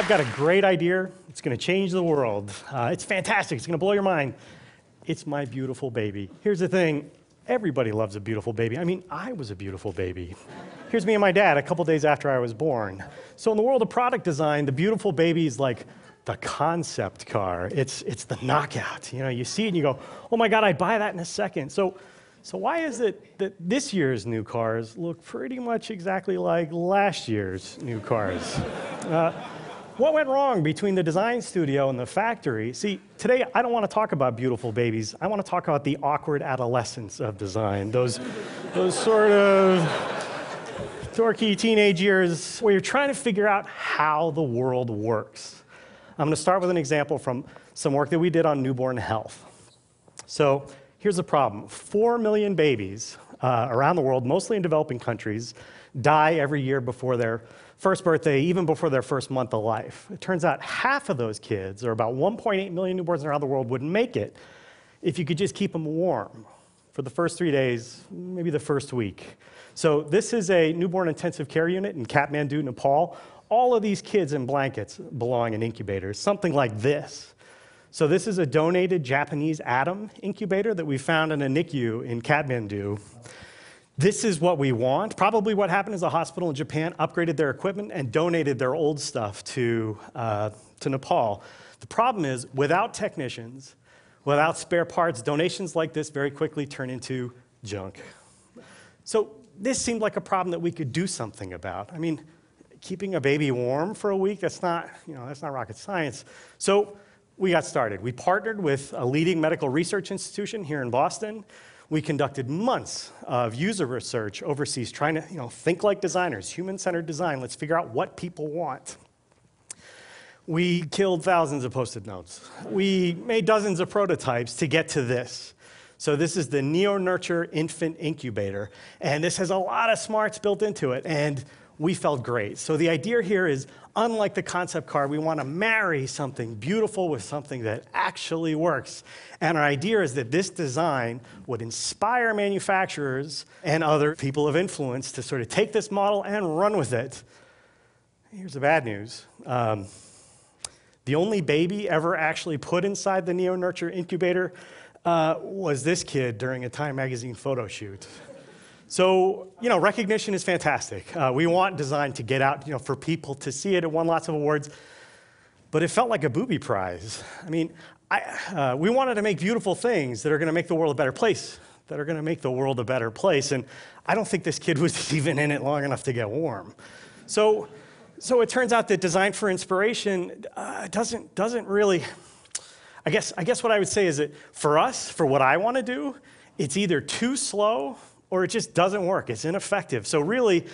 I've got a great idea. It's going to change the world. Uh, it's fantastic. It's going to blow your mind. It's my beautiful baby. Here's the thing everybody loves a beautiful baby. I mean, I was a beautiful baby. Here's me and my dad a couple days after I was born. So, in the world of product design, the beautiful baby is like the concept car. It's, it's the knockout. You know, you see it and you go, oh my God, I'd buy that in a second. So, so why is it that this year's new cars look pretty much exactly like last year's new cars? Uh, what went wrong between the design studio and the factory? See, today I don't want to talk about beautiful babies. I want to talk about the awkward adolescence of design. Those, those sort of dorky teenage years where you're trying to figure out how the world works. I'm going to start with an example from some work that we did on newborn health. So here's the problem 4 million babies uh, around the world, mostly in developing countries, die every year before their first birthday, even before their first month of life. It turns out half of those kids, or about 1.8 million newborns around the world, wouldn't make it if you could just keep them warm for the first three days, maybe the first week. So, this is a newborn intensive care unit in Kathmandu, Nepal. All of these kids in blankets belong in incubators, something like this. So, this is a donated Japanese atom incubator that we found in a NICU in Kathmandu this is what we want. Probably what happened is a hospital in Japan upgraded their equipment and donated their old stuff to, uh, to Nepal. The problem is, without technicians, without spare parts, donations like this very quickly turn into junk. So this seemed like a problem that we could do something about. I mean, keeping a baby warm for a week, that's not, you know, that's not rocket science. So we got started. We partnered with a leading medical research institution here in Boston we conducted months of user research overseas, trying to you know, think like designers, human centered design. Let's figure out what people want. We killed thousands of post it notes. We made dozens of prototypes to get to this. So, this is the NeoNurture Infant Incubator, and this has a lot of smarts built into it. And we felt great. So the idea here is unlike the concept car, we want to marry something beautiful with something that actually works. And our idea is that this design would inspire manufacturers and other people of influence to sort of take this model and run with it. Here's the bad news. Um, the only baby ever actually put inside the NeoNurture incubator uh, was this kid during a Time magazine photo shoot. So, you know, recognition is fantastic. Uh, we want design to get out, you know, for people to see it. It won lots of awards, but it felt like a booby prize. I mean, I, uh, we wanted to make beautiful things that are going to make the world a better place, that are going to make the world a better place. And I don't think this kid was even in it long enough to get warm. So, so it turns out that design for inspiration uh, doesn't, doesn't really, I guess, I guess what I would say is that for us, for what I want to do, it's either too slow or it just doesn't work. It's ineffective. So, really,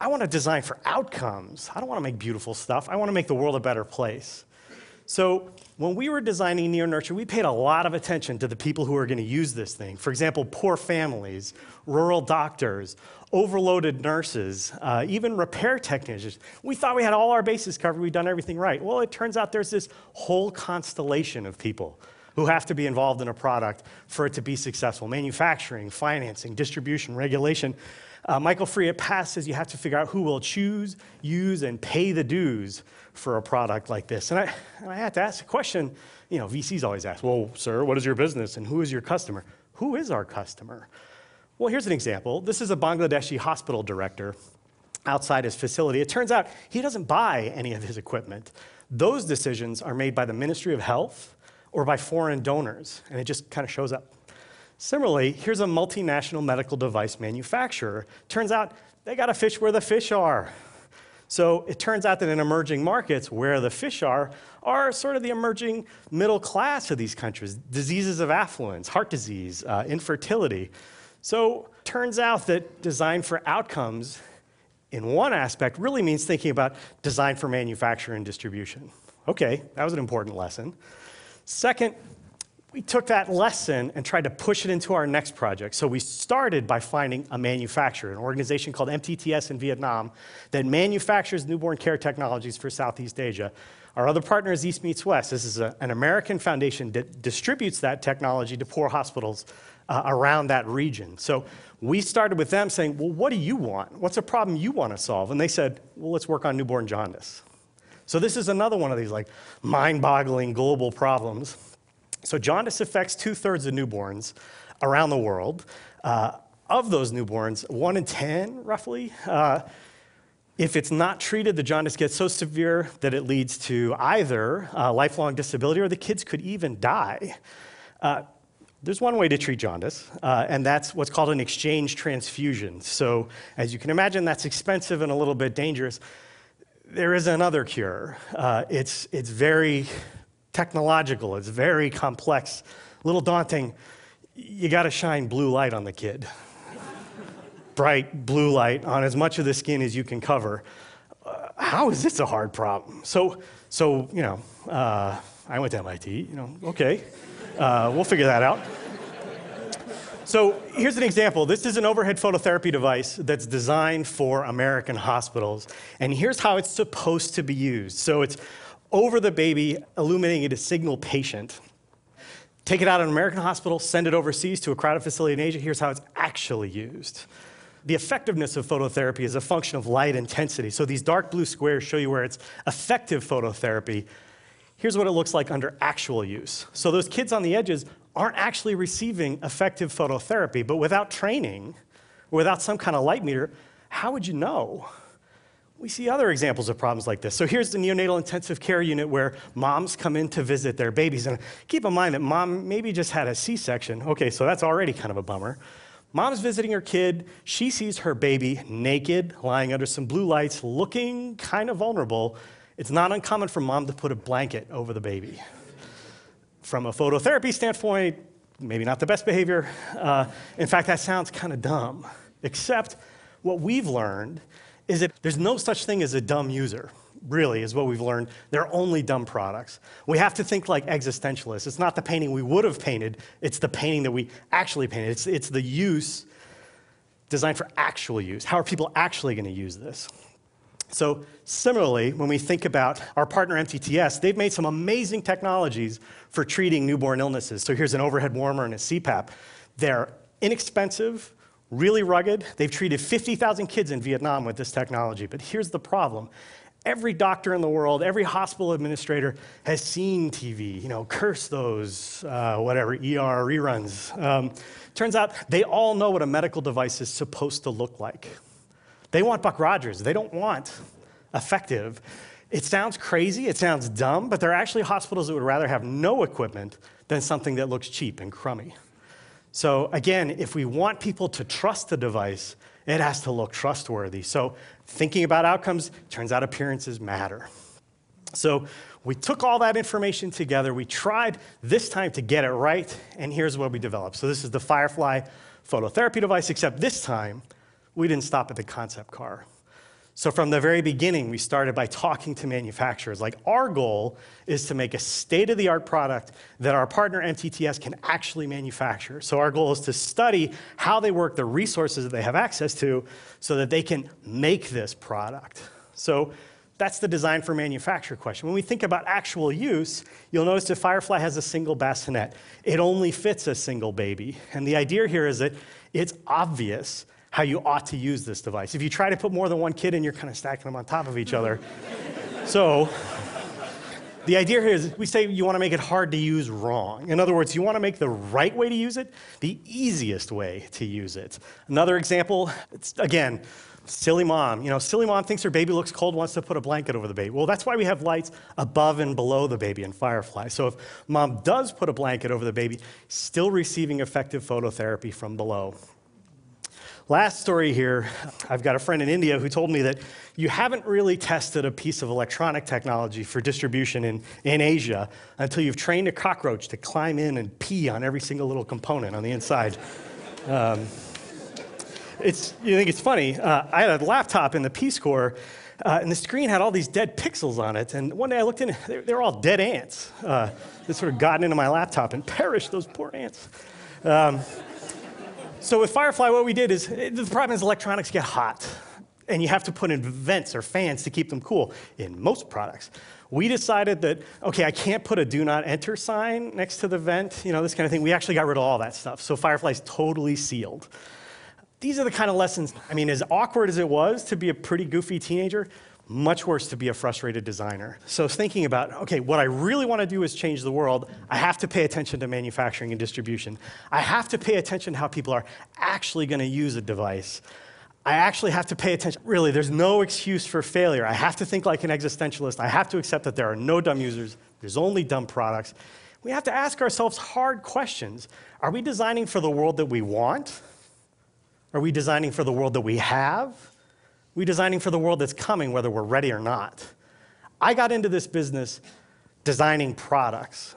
I want to design for outcomes. I don't want to make beautiful stuff. I want to make the world a better place. So, when we were designing NeoNurture, we paid a lot of attention to the people who are going to use this thing. For example, poor families, rural doctors, overloaded nurses, uh, even repair technicians. We thought we had all our bases covered, we'd done everything right. Well, it turns out there's this whole constellation of people who have to be involved in a product for it to be successful manufacturing, financing, distribution, regulation. Uh, Michael Free at PATH says you have to figure out who will choose, use, and pay the dues for a product like this. And I, and I had to ask a question, you know, VCs always ask, well, sir, what is your business and who is your customer? Who is our customer? Well, here's an example. This is a Bangladeshi hospital director outside his facility. It turns out he doesn't buy any of his equipment. Those decisions are made by the Ministry of Health or by foreign donors, and it just kind of shows up. Similarly, here's a multinational medical device manufacturer. Turns out they got to fish where the fish are. So it turns out that in emerging markets, where the fish are, are sort of the emerging middle class of these countries diseases of affluence, heart disease, uh, infertility. So turns out that design for outcomes, in one aspect, really means thinking about design for manufacture and distribution. Okay, that was an important lesson. Second, we took that lesson and tried to push it into our next project. So we started by finding a manufacturer, an organization called MTTS in Vietnam that manufactures newborn care technologies for Southeast Asia. Our other partner is East Meets West. This is a, an American foundation that distributes that technology to poor hospitals uh, around that region. So we started with them saying, Well, what do you want? What's a problem you want to solve? And they said, Well, let's work on newborn jaundice. So this is another one of these like mind-boggling global problems. So jaundice affects two-thirds of newborns around the world. Uh, of those newborns, one in 10, roughly, uh, if it's not treated, the jaundice gets so severe that it leads to either uh, lifelong disability or the kids could even die. Uh, there's one way to treat jaundice, uh, and that's what's called an exchange transfusion. So, as you can imagine, that's expensive and a little bit dangerous. There is another cure. Uh, it's, it's very technological, it's very complex, a little daunting. You got to shine blue light on the kid bright blue light on as much of the skin as you can cover. Uh, how is this a hard problem? So, so you know, uh, I went to MIT, you know, okay, uh, we'll figure that out. So here's an example. This is an overhead phototherapy device that's designed for American hospitals. And here's how it's supposed to be used. So it's over the baby, illuminating it a signal patient. Take it out of an American hospital, send it overseas to a crowded facility in Asia. Here's how it's actually used the effectiveness of phototherapy is a function of light intensity. So these dark blue squares show you where it's effective phototherapy. Here's what it looks like under actual use. So those kids on the edges aren't actually receiving effective phototherapy, but without training, without some kind of light meter, how would you know? We see other examples of problems like this. So here's the neonatal intensive care unit where moms come in to visit their babies. And keep in mind that mom maybe just had a C-section. Okay, so that's already kind of a bummer. Mom's visiting her kid. She sees her baby naked, lying under some blue lights, looking kind of vulnerable. It's not uncommon for mom to put a blanket over the baby. From a phototherapy standpoint, maybe not the best behavior. Uh, in fact, that sounds kind of dumb. Except what we've learned is that there's no such thing as a dumb user really, is what we've learned. They're only dumb products. We have to think like existentialists. It's not the painting we would have painted, it's the painting that we actually painted. It's, it's the use designed for actual use. How are people actually going to use this? So, similarly, when we think about our partner MTTS, they've made some amazing technologies for treating newborn illnesses. So, here's an overhead warmer and a CPAP. They're inexpensive, really rugged. They've treated 50,000 kids in Vietnam with this technology. But here's the problem Every doctor in the world, every hospital administrator has seen TV, you know, curse those, uh, whatever, ER reruns. Um, turns out they all know what a medical device is supposed to look like. They want Buck Rogers, they don't want effective. It sounds crazy, it sounds dumb, but there are actually hospitals that would rather have no equipment than something that looks cheap and crummy. So, again, if we want people to trust the device, it has to look trustworthy. So, thinking about outcomes, turns out appearances matter. So, we took all that information together. We tried this time to get it right, and here's what we developed. So, this is the Firefly phototherapy device, except this time we didn't stop at the concept car. So, from the very beginning, we started by talking to manufacturers. Like, our goal is to make a state of the art product that our partner MTTS can actually manufacture. So, our goal is to study how they work, the resources that they have access to, so that they can make this product. So, that's the design for manufacture question. When we think about actual use, you'll notice that Firefly has a single bassinet. It only fits a single baby. And the idea here is that it's obvious how you ought to use this device. If you try to put more than one kid in, you're kind of stacking them on top of each other. so, the idea here is we say you want to make it hard to use wrong. In other words, you want to make the right way to use it the easiest way to use it. Another example, it's again, silly mom. You know, silly mom thinks her baby looks cold, wants to put a blanket over the baby. Well, that's why we have lights above and below the baby in Firefly. So if mom does put a blanket over the baby, still receiving effective phototherapy from below. Last story here I've got a friend in India who told me that you haven't really tested a piece of electronic technology for distribution in, in Asia until you've trained a cockroach to climb in and pee on every single little component on the inside. Um, it's, you think it's funny. Uh, I had a laptop in the Peace Corps, uh, and the screen had all these dead pixels on it. And one day I looked in, they, they were all dead ants uh, that sort of gotten into my laptop and perished, those poor ants. Um, so with Firefly, what we did is, the problem is electronics get hot, and you have to put in vents or fans to keep them cool in most products. We decided that, okay, I can't put a do not enter sign next to the vent, you know, this kind of thing. We actually got rid of all that stuff. So Firefly's totally sealed. These are the kind of lessons, I mean, as awkward as it was to be a pretty goofy teenager, Much worse to be a frustrated designer. So, thinking about, okay, what I really want to do is change the world, I have to pay attention to manufacturing and distribution. I have to pay attention to how people are actually going to use a device. I actually have to pay attention. Really, there's no excuse for failure. I have to think like an existentialist. I have to accept that there are no dumb users, there's only dumb products. We have to ask ourselves hard questions. Are we designing for the world that we want? Are we designing for the world that we have? We designing for the world that's coming, whether we're ready or not? I got into this business designing products.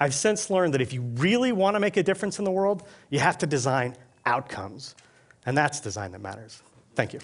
I've since learned that if you really want to make a difference in the world, you have to design outcomes. And that's design that matters. Thank you.